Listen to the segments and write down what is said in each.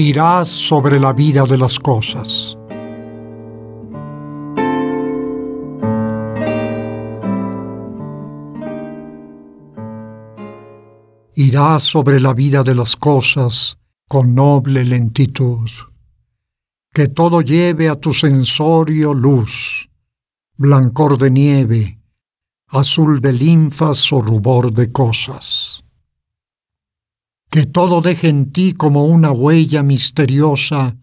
irás sobre la vida de las cosas. Irás sobre la vida de las cosas con noble lentitud. Que todo lleve a tu sensorio luz, blancor de nieve, azul de linfas o rubor de cosas. Que todo deje en ti como una huella misteriosa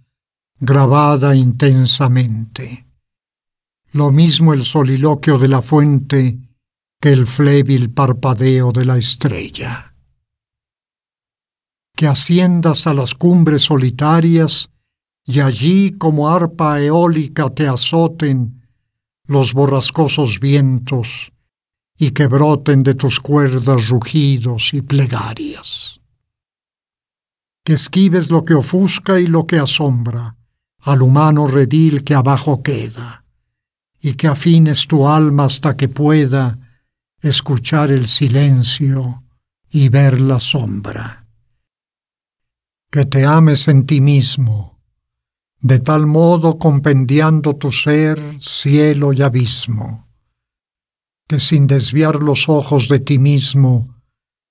grabada intensamente. Lo mismo el soliloquio de la fuente que el flébil parpadeo de la estrella. Que asciendas a las cumbres solitarias y allí como arpa eólica te azoten los borrascosos vientos y que broten de tus cuerdas rugidos y plegarias. Que esquives lo que ofusca y lo que asombra, al humano redil que abajo queda, y que afines tu alma hasta que pueda escuchar el silencio y ver la sombra. Que te ames en ti mismo, de tal modo compendiando tu ser, cielo y abismo que sin desviar los ojos de ti mismo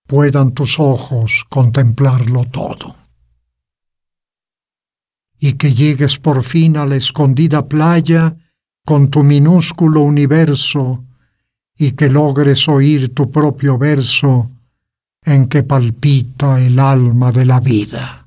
puedan tus ojos contemplarlo todo. Y que llegues por fin a la escondida playa con tu minúsculo universo y que logres oír tu propio verso en que palpita el alma de la vida.